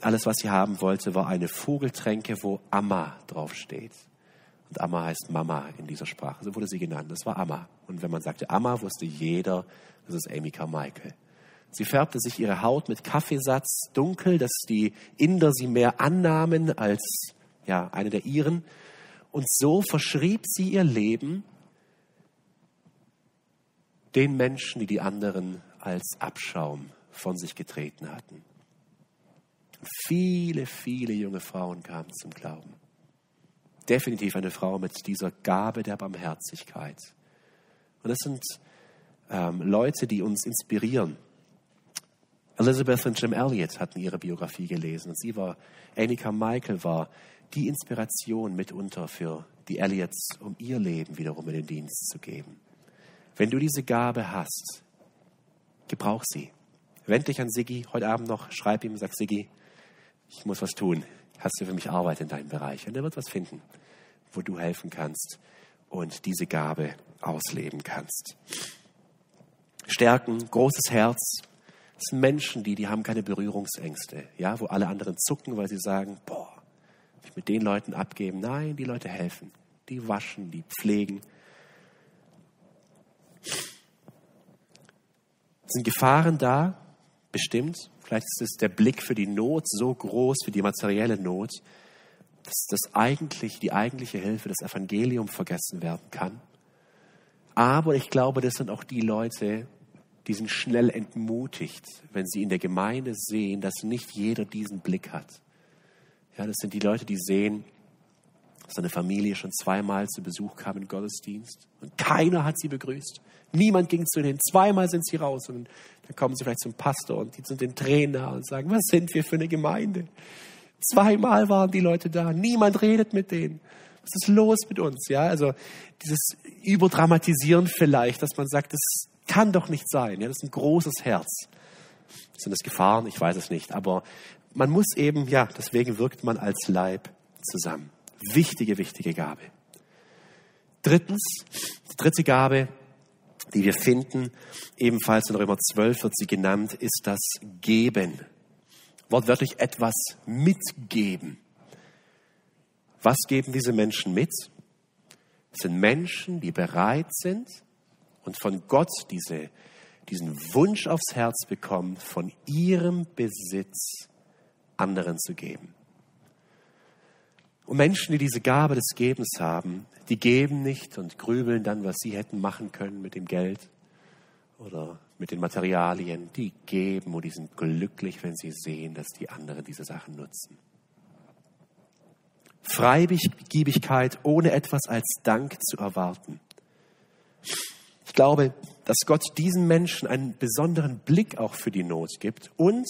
Alles, was sie haben wollte, war eine Vogeltränke, wo Amma draufsteht. Und Amma heißt Mama in dieser Sprache. So wurde sie genannt. Das war Amma. Und wenn man sagte Amma, wusste jeder, das ist Amy Carmichael. Sie färbte sich ihre Haut mit Kaffeesatz dunkel, dass die Inder sie mehr annahmen als ja, eine der ihren. Und so verschrieb sie ihr Leben den Menschen, die die anderen als Abschaum von sich getreten hatten. Viele, viele junge Frauen kamen zum Glauben. Definitiv eine Frau mit dieser Gabe der Barmherzigkeit. Und das sind ähm, Leute, die uns inspirieren. Elizabeth und Jim Elliot hatten ihre Biografie gelesen und sie war, Annika Michael war die Inspiration mitunter für die Elliots, um ihr Leben wiederum in den Dienst zu geben. Wenn du diese Gabe hast, Gebrauch sie. Wend dich an Siggi heute Abend noch, schreib ihm, sag Siggi, ich muss was tun. Hast du für mich Arbeit in deinem Bereich? Und er wird was finden, wo du helfen kannst und diese Gabe ausleben kannst. Stärken, großes Herz. Das sind Menschen, die, die haben keine Berührungsängste, ja, wo alle anderen zucken, weil sie sagen, boah, ich mit den Leuten abgeben. Nein, die Leute helfen. Die waschen, die pflegen, Sind Gefahren da? Bestimmt. Vielleicht ist es der Blick für die Not so groß, für die materielle Not, dass das eigentlich, die eigentliche Hilfe, das Evangelium vergessen werden kann. Aber ich glaube, das sind auch die Leute, die sind schnell entmutigt, wenn sie in der Gemeinde sehen, dass nicht jeder diesen Blick hat. Ja, das sind die Leute, die sehen, dass eine Familie schon zweimal zu Besuch kam im Gottesdienst und keiner hat sie begrüßt. Niemand ging zu ihnen. Zweimal sind sie raus und dann kommen sie vielleicht zum Pastor und die sind den Trainer und sagen, was sind wir für eine Gemeinde? Zweimal waren die Leute da. Niemand redet mit denen. Was ist los mit uns? Ja, also dieses Überdramatisieren vielleicht, dass man sagt, das kann doch nicht sein. Ja, das ist ein großes Herz. Sind das Gefahren? Ich weiß es nicht. Aber man muss eben, ja, deswegen wirkt man als Leib zusammen. Wichtige, wichtige Gabe. Drittens, die dritte Gabe, die wir finden, ebenfalls in Römer 12 wird sie genannt, ist das Geben. Wortwörtlich etwas mitgeben. Was geben diese Menschen mit? Es sind Menschen, die bereit sind und von Gott diese, diesen Wunsch aufs Herz bekommen, von ihrem Besitz anderen zu geben. Und Menschen, die diese Gabe des Gebens haben, die geben nicht und grübeln dann, was sie hätten machen können mit dem Geld oder mit den Materialien. Die geben und die sind glücklich, wenn sie sehen, dass die anderen diese Sachen nutzen. Freigebigkeit ohne etwas als Dank zu erwarten. Ich glaube, dass Gott diesen Menschen einen besonderen Blick auch für die Not gibt und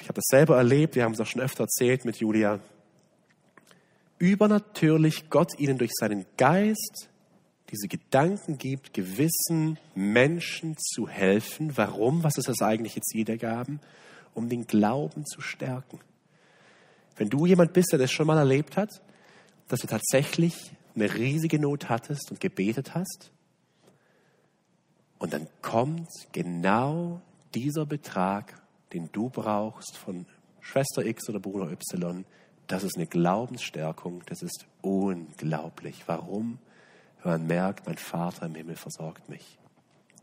ich habe das selber erlebt, wir haben es auch schon öfter erzählt mit Julia, übernatürlich Gott ihnen durch seinen Geist diese Gedanken gibt, gewissen Menschen zu helfen. Warum? Was ist das eigentliche Ziel der Gaben? Um den Glauben zu stärken. Wenn du jemand bist, der das schon mal erlebt hat, dass du tatsächlich eine riesige Not hattest und gebetet hast, und dann kommt genau dieser Betrag, den du brauchst von Schwester X oder Bruder Y, das ist eine Glaubensstärkung, das ist unglaublich. Warum? Weil man merkt, mein Vater im Himmel versorgt mich.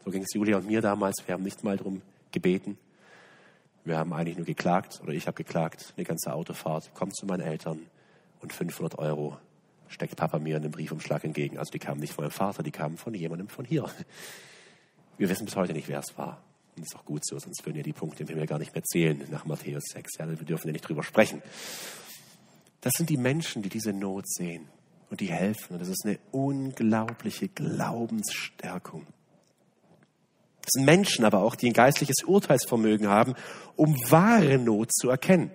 So ging es Julia und mir damals. Wir haben nicht mal darum gebeten. Wir haben eigentlich nur geklagt, oder ich habe geklagt, eine ganze Autofahrt, komm zu meinen Eltern und 500 Euro steckt Papa mir einen Briefumschlag entgegen. Also die kamen nicht von meinem Vater, die kamen von jemandem von hier. Wir wissen bis heute nicht, wer es war. Und das ist auch gut so, sonst würden ja die Punkte im Himmel gar nicht mehr zählen nach Matthäus 6. Ja, wir dürfen ja nicht drüber sprechen. Das sind die Menschen, die diese Not sehen und die helfen. Und das ist eine unglaubliche Glaubensstärkung. Das sind Menschen aber auch, die ein geistliches Urteilsvermögen haben, um wahre Not zu erkennen.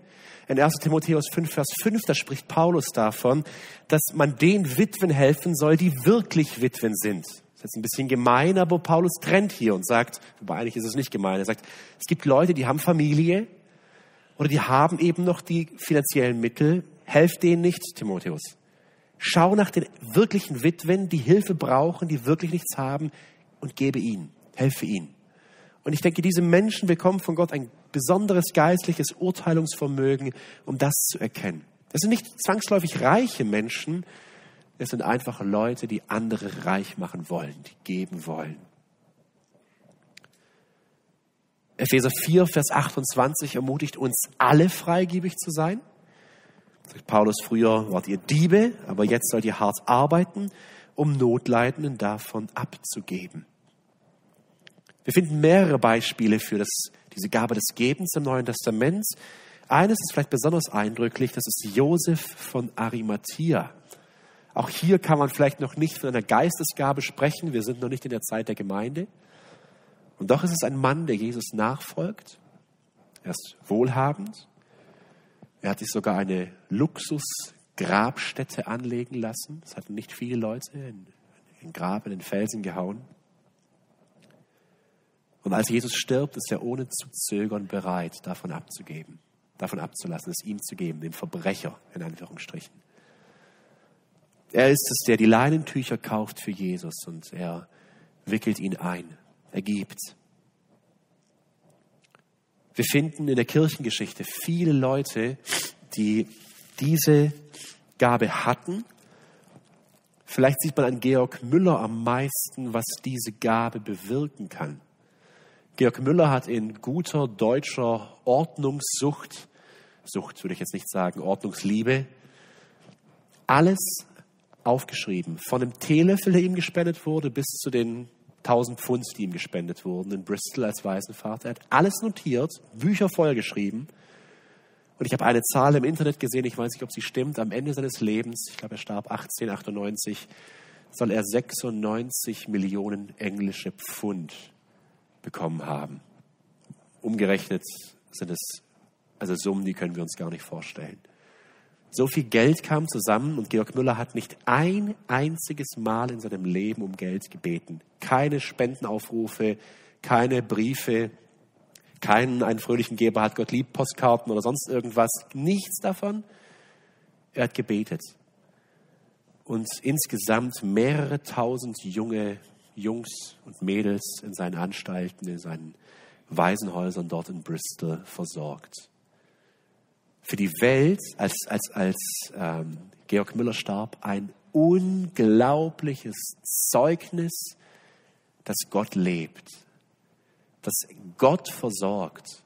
In 1 Timotheus 5, Vers 5, da spricht Paulus davon, dass man den Witwen helfen soll, die wirklich Witwen sind. Das ist jetzt ein bisschen gemein, aber Paulus trennt hier und sagt, aber eigentlich ist es nicht gemein, er sagt, es gibt Leute, die haben Familie oder die haben eben noch die finanziellen Mittel, Helft denen nicht, Timotheus. Schau nach den wirklichen Witwen, die Hilfe brauchen, die wirklich nichts haben und gebe ihnen, helfe ihnen. Und ich denke, diese Menschen bekommen von Gott ein besonderes geistliches Urteilungsvermögen, um das zu erkennen. Das sind nicht zwangsläufig reiche Menschen, es sind einfach Leute, die andere reich machen wollen, die geben wollen. Epheser 4, Vers 28 ermutigt uns alle freigebig zu sein. Sagt Paulus, früher wart ihr Diebe, aber jetzt sollt ihr hart arbeiten, um Notleidenden davon abzugeben. Wir finden mehrere Beispiele für das, diese Gabe des Gebens im Neuen Testament. Eines ist vielleicht besonders eindrücklich, das ist Josef von Arimathea. Auch hier kann man vielleicht noch nicht von einer Geistesgabe sprechen. Wir sind noch nicht in der Zeit der Gemeinde. Und doch ist es ein Mann, der Jesus nachfolgt. Er ist wohlhabend, er hat sich sogar eine Luxusgrabstätte anlegen lassen. Das hatten nicht viele Leute. Ein Grab in den Felsen gehauen. Und als Jesus stirbt, ist er ohne zu zögern bereit, davon abzugeben, davon abzulassen, es ihm zu geben, dem Verbrecher in Anführungsstrichen. Er ist es, der die Leinentücher kauft für Jesus und er wickelt ihn ein, er gibt. Wir finden in der Kirchengeschichte viele Leute, die diese Gabe hatten. Vielleicht sieht man an Georg Müller am meisten, was diese Gabe bewirken kann. Georg Müller hat in guter deutscher Ordnungssucht, Sucht würde ich jetzt nicht sagen, Ordnungsliebe, alles aufgeschrieben. Von dem Teelöffel, der ihm gespendet wurde, bis zu den 1000 Pfund, die ihm gespendet wurden in Bristol als Waisenvater. Er hat alles notiert, Bücher voll geschrieben. Und ich habe eine Zahl im Internet gesehen, ich weiß nicht, ob sie stimmt, am Ende seines Lebens, ich glaube, er starb 1898, soll er 96 Millionen englische Pfund bekommen haben. Umgerechnet sind es also Summen, die können wir uns gar nicht vorstellen. So viel Geld kam zusammen und Georg Müller hat nicht ein einziges Mal in seinem Leben um Geld gebeten. Keine Spendenaufrufe, keine Briefe, keinen einen fröhlichen Geber hat Gott lieb, Postkarten oder sonst irgendwas. Nichts davon. Er hat gebetet. Und insgesamt mehrere tausend junge Jungs und Mädels in seinen Anstalten, in seinen Waisenhäusern dort in Bristol versorgt. Für die Welt, als, als, als ähm, Georg Müller starb, ein unglaubliches Zeugnis, dass Gott lebt, dass Gott versorgt.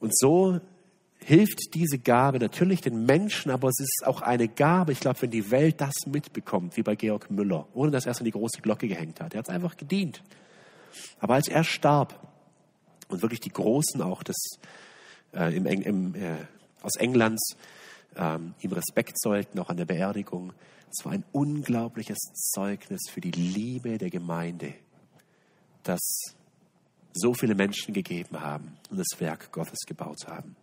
Und so hilft diese Gabe natürlich den Menschen, aber es ist auch eine Gabe, ich glaube, wenn die Welt das mitbekommt, wie bei Georg Müller, ohne dass er es an die große Glocke gehängt hat. Er hat es einfach gedient. Aber als er starb und wirklich die Großen auch des, äh, im, im, äh, aus England ähm, ihm Respekt zollten, auch an der Beerdigung, es war ein unglaubliches Zeugnis für die Liebe der Gemeinde, dass so viele Menschen gegeben haben und das Werk Gottes gebaut haben.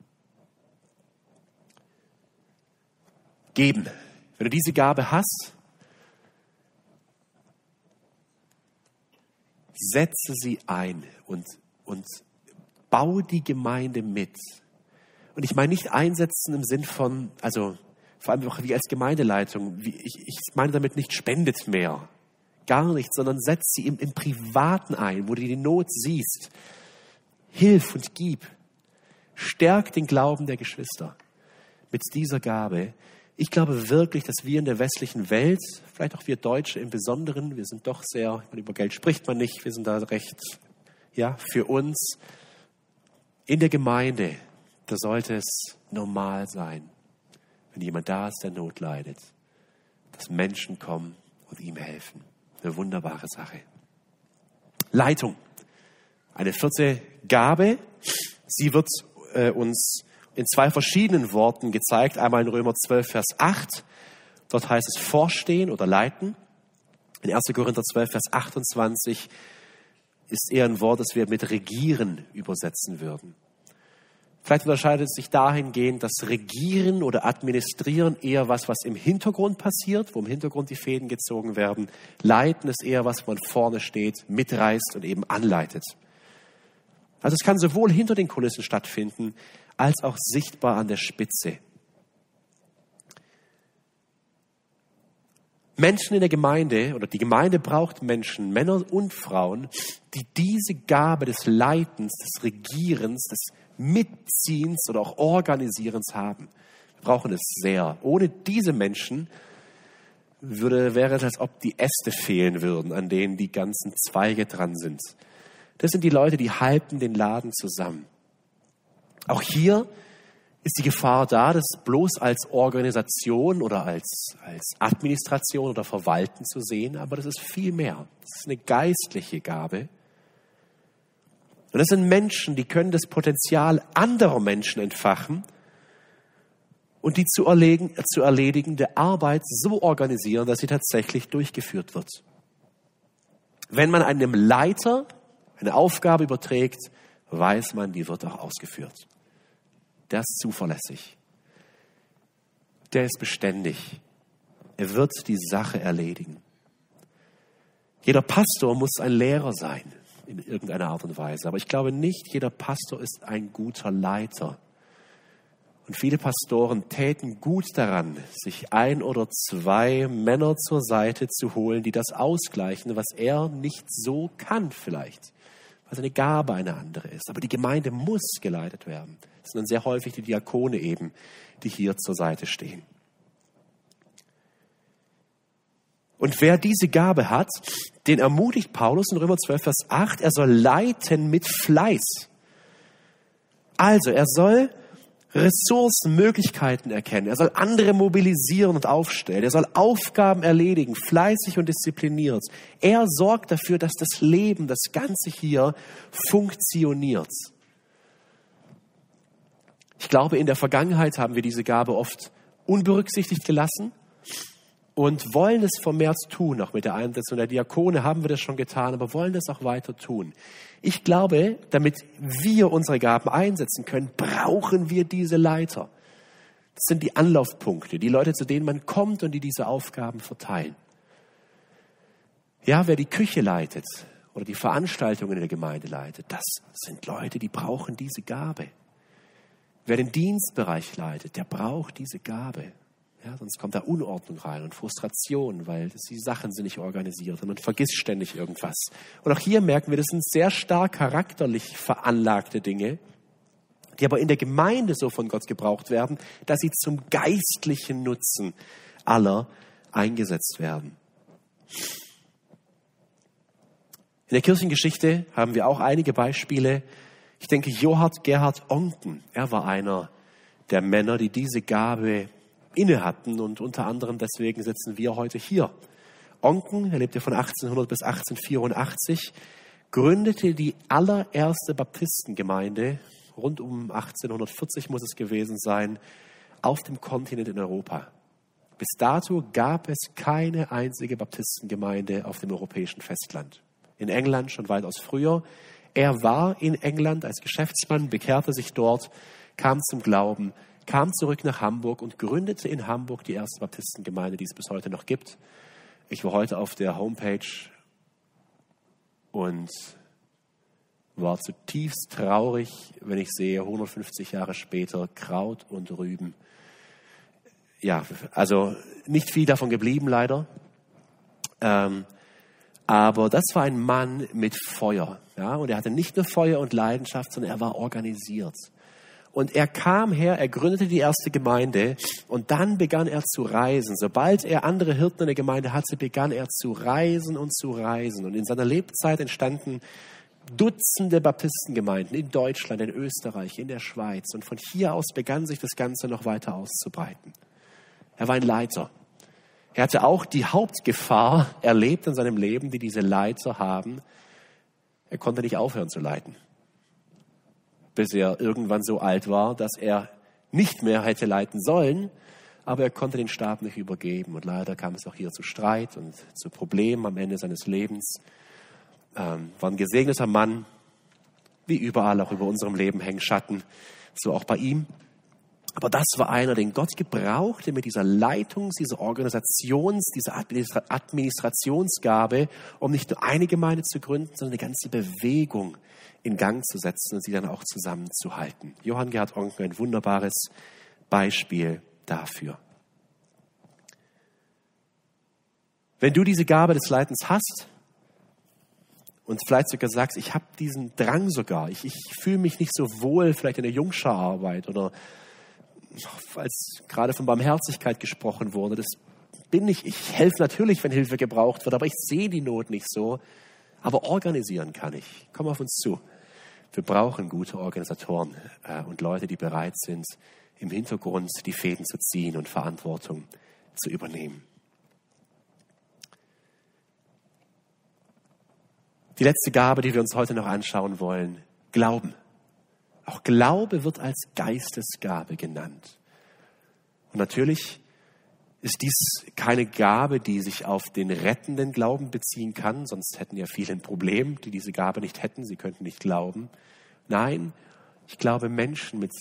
geben. Wenn du diese Gabe hast, setze sie ein und, und bau die Gemeinde mit. Und ich meine nicht einsetzen im Sinn von, also vor allem auch wie als Gemeindeleitung, wie, ich, ich meine damit nicht spendet mehr, gar nicht, sondern setz sie im, im Privaten ein, wo du die Not siehst. Hilf und gib. Stärk den Glauben der Geschwister mit dieser Gabe, ich glaube wirklich, dass wir in der westlichen Welt, vielleicht auch wir Deutsche im Besonderen, wir sind doch sehr, über Geld spricht man nicht, wir sind da recht, ja, für uns in der Gemeinde, da sollte es normal sein, wenn jemand da ist, der Not leidet, dass Menschen kommen und ihm helfen. Eine wunderbare Sache. Leitung. Eine vierte Gabe. Sie wird äh, uns in zwei verschiedenen Worten gezeigt. Einmal in Römer 12, Vers 8. Dort heißt es vorstehen oder leiten. In 1. Korinther 12, Vers 28 ist eher ein Wort, das wir mit regieren übersetzen würden. Vielleicht unterscheidet es sich dahingehend, dass Regieren oder Administrieren eher was, was im Hintergrund passiert, wo im Hintergrund die Fäden gezogen werden. Leiten ist eher was, wo man vorne steht, mitreißt und eben anleitet. Also es kann sowohl hinter den Kulissen stattfinden, als auch sichtbar an der Spitze. Menschen in der Gemeinde oder die Gemeinde braucht Menschen, Männer und Frauen, die diese Gabe des Leitens, des Regierens, des Mitziehens oder auch Organisierens haben. Wir brauchen es sehr. Ohne diese Menschen würde, wäre es, als ob die Äste fehlen würden, an denen die ganzen Zweige dran sind. Das sind die Leute, die halten den Laden zusammen. Auch hier ist die Gefahr da, das bloß als Organisation oder als, als Administration oder Verwalten zu sehen, aber das ist viel mehr. Das ist eine geistliche Gabe. Und das sind Menschen, die können das Potenzial anderer Menschen entfachen und die zu, erlegen, zu erledigende Arbeit so organisieren, dass sie tatsächlich durchgeführt wird. Wenn man einem Leiter eine Aufgabe überträgt, weiß man, die wird auch ausgeführt der ist zuverlässig. Der ist beständig. Er wird die Sache erledigen. Jeder Pastor muss ein Lehrer sein, in irgendeiner Art und Weise. Aber ich glaube nicht, jeder Pastor ist ein guter Leiter. Und viele Pastoren täten gut daran, sich ein oder zwei Männer zur Seite zu holen, die das ausgleichen, was er nicht so kann vielleicht weil seine Gabe eine andere ist. Aber die Gemeinde muss geleitet werden. Es sind dann sehr häufig die Diakone eben, die hier zur Seite stehen. Und wer diese Gabe hat, den ermutigt Paulus in Römer 12, Vers 8, er soll leiten mit Fleiß. Also, er soll Ressourcen, Möglichkeiten erkennen. Er soll andere mobilisieren und aufstellen. Er soll Aufgaben erledigen, fleißig und diszipliniert. Er sorgt dafür, dass das Leben, das Ganze hier funktioniert. Ich glaube, in der Vergangenheit haben wir diese Gabe oft unberücksichtigt gelassen und wollen es vermehrt tun. Auch mit der Einsetzung der Diakone haben wir das schon getan, aber wollen das auch weiter tun. Ich glaube, damit wir unsere Gaben einsetzen können, brauchen wir diese Leiter. Das sind die Anlaufpunkte, die Leute, zu denen man kommt und die diese Aufgaben verteilen. Ja, wer die Küche leitet oder die Veranstaltungen in der Gemeinde leitet, das sind Leute, die brauchen diese Gabe. Wer den Dienstbereich leitet, der braucht diese Gabe. Ja, sonst kommt da Unordnung rein und Frustration, weil die Sachen sind nicht organisiert und man vergisst ständig irgendwas. Und auch hier merken wir, das sind sehr stark charakterlich veranlagte Dinge, die aber in der Gemeinde so von Gott gebraucht werden, dass sie zum geistlichen Nutzen aller eingesetzt werden. In der Kirchengeschichte haben wir auch einige Beispiele. Ich denke, Johard Gerhard Onken, er war einer der Männer, die diese Gabe inne hatten und unter anderem deswegen sitzen wir heute hier. Onken, er lebte von 1800 bis 1884, gründete die allererste Baptistengemeinde, rund um 1840 muss es gewesen sein, auf dem Kontinent in Europa. Bis dato gab es keine einzige Baptistengemeinde auf dem europäischen Festland. In England schon weitaus früher. Er war in England als Geschäftsmann, bekehrte sich dort, kam zum Glauben, kam zurück nach Hamburg und gründete in Hamburg die erste Baptistengemeinde, die es bis heute noch gibt. Ich war heute auf der Homepage und war zutiefst traurig, wenn ich sehe, 150 Jahre später, Kraut und Rüben. Ja, also nicht viel davon geblieben, leider. Ähm, aber das war ein Mann mit Feuer. Ja, und er hatte nicht nur Feuer und Leidenschaft, sondern er war organisiert. Und er kam her, er gründete die erste Gemeinde und dann begann er zu reisen. Sobald er andere Hirten in der Gemeinde hatte, begann er zu reisen und zu reisen. Und in seiner Lebzeit entstanden Dutzende Baptistengemeinden in Deutschland, in Österreich, in der Schweiz. Und von hier aus begann sich das Ganze noch weiter auszubreiten. Er war ein Leiter. Er hatte auch die Hauptgefahr erlebt in seinem Leben, die diese Leiter haben. Er konnte nicht aufhören zu leiten bis er irgendwann so alt war, dass er nicht mehr hätte leiten sollen, aber er konnte den Stab nicht übergeben. Und leider kam es auch hier zu Streit und zu Problemen am Ende seines Lebens. Ähm, war ein gesegneter Mann, wie überall auch über unserem Leben hängen Schatten, so auch bei ihm. Aber das war einer, den Gott gebrauchte mit dieser Leitungs-, dieser Organisations-, dieser Administrationsgabe, um nicht nur eine Gemeinde zu gründen, sondern eine ganze Bewegung in Gang zu setzen und sie dann auch zusammenzuhalten. Johann Gerhard Onken, ein wunderbares Beispiel dafür. Wenn du diese Gabe des Leitens hast und vielleicht sogar sagst, ich habe diesen Drang sogar, ich, ich fühle mich nicht so wohl vielleicht in der Jungschararbeit oder als gerade von Barmherzigkeit gesprochen wurde, das bin ich. Ich helfe natürlich, wenn Hilfe gebraucht wird, aber ich sehe die Not nicht so. Aber organisieren kann ich. Komm auf uns zu. Wir brauchen gute Organisatoren äh, und Leute, die bereit sind, im Hintergrund die Fäden zu ziehen und Verantwortung zu übernehmen. Die letzte Gabe, die wir uns heute noch anschauen wollen, Glauben. Auch Glaube wird als Geistesgabe genannt. Und natürlich ist dies keine Gabe, die sich auf den rettenden Glauben beziehen kann, sonst hätten ja viele ein Problem, die diese Gabe nicht hätten, sie könnten nicht glauben. Nein, ich glaube, Menschen mit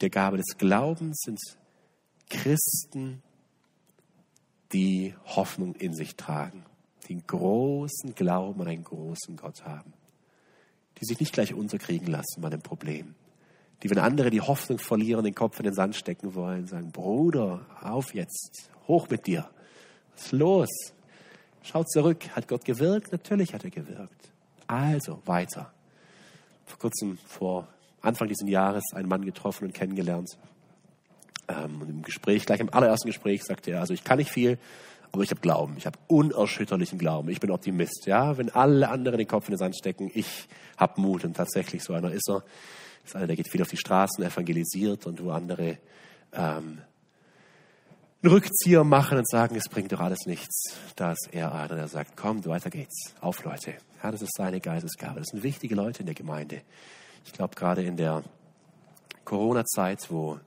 der Gabe des Glaubens sind Christen, die Hoffnung in sich tragen, die einen großen Glauben an einen großen Gott haben, die sich nicht gleich unterkriegen lassen bei dem Problem, die, wenn andere die Hoffnung verlieren, den Kopf in den Sand stecken wollen, sagen, Bruder, auf jetzt, Hoch mit dir. Was ist los? Schau zurück. Hat Gott gewirkt? Natürlich hat er gewirkt. Also weiter. Vor kurzem, vor Anfang dieses Jahres, einen Mann getroffen und kennengelernt. Ähm, und im Gespräch, gleich im allerersten Gespräch, sagte er, also ich kann nicht viel, aber ich habe Glauben. Ich habe unerschütterlichen Glauben. Ich bin Optimist. Ja, wenn alle anderen den Kopf in den Sand stecken, ich habe Mut. Und tatsächlich so einer ist er. Ist einer, der geht viel auf die Straßen, evangelisiert und wo andere ähm, einen Rückzieher machen und sagen, es bringt doch alles nichts. Da ist er einer, der sagt, kommt, weiter geht's. Auf, Leute. Ja, das ist seine Geistesgabe. Das sind wichtige Leute in der Gemeinde. Ich glaube, gerade in der Corona-Zeit, wo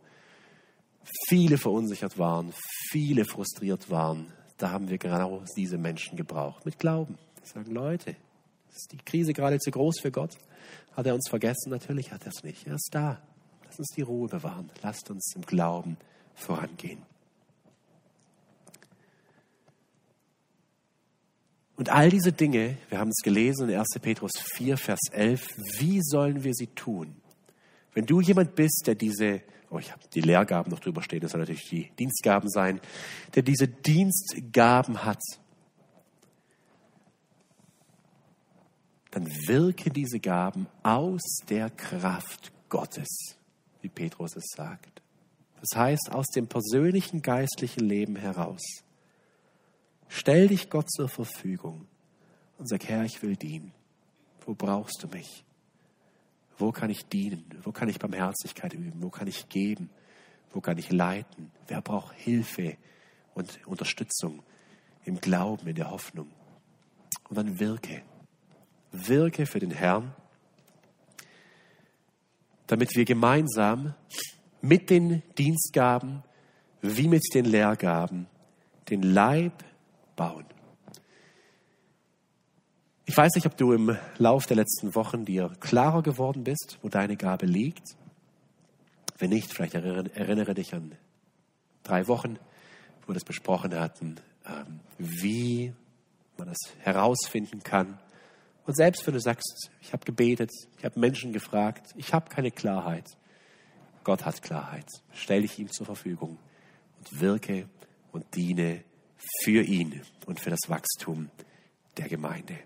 viele verunsichert waren, viele frustriert waren, da haben wir genau diese Menschen gebraucht. Mit Glauben. Die sagen, Leute, ist die Krise gerade zu groß für Gott? Hat er uns vergessen? Natürlich hat er es nicht. Er ist da. Lass uns die Ruhe bewahren. Lasst uns im Glauben vorangehen. Und all diese Dinge, wir haben es gelesen in 1. Petrus 4, Vers 11, wie sollen wir sie tun? Wenn du jemand bist, der diese, oh, ich habe die Lehrgaben noch drüber stehen, das soll natürlich die Dienstgaben sein, der diese Dienstgaben hat, dann wirke diese Gaben aus der Kraft Gottes, wie Petrus es sagt. Das heißt, aus dem persönlichen geistlichen Leben heraus. Stell dich Gott zur Verfügung und sag, Herr, ich will dienen. Wo brauchst du mich? Wo kann ich dienen? Wo kann ich Barmherzigkeit üben? Wo kann ich geben? Wo kann ich leiten? Wer braucht Hilfe und Unterstützung im Glauben, in der Hoffnung? Und dann wirke. Wirke für den Herrn, damit wir gemeinsam mit den Dienstgaben wie mit den Lehrgaben den Leib bauen. Ich weiß nicht, ob du im Lauf der letzten Wochen dir klarer geworden bist, wo deine Gabe liegt. Wenn nicht, vielleicht erinnere dich an drei Wochen, wo wir das besprochen hatten, ähm, wie man das herausfinden kann. Und selbst wenn du sagst, ich habe gebetet, ich habe Menschen gefragt, ich habe keine Klarheit, Gott hat Klarheit. Stell dich ihm zur Verfügung und wirke und diene für ihn und für das Wachstum der Gemeinde.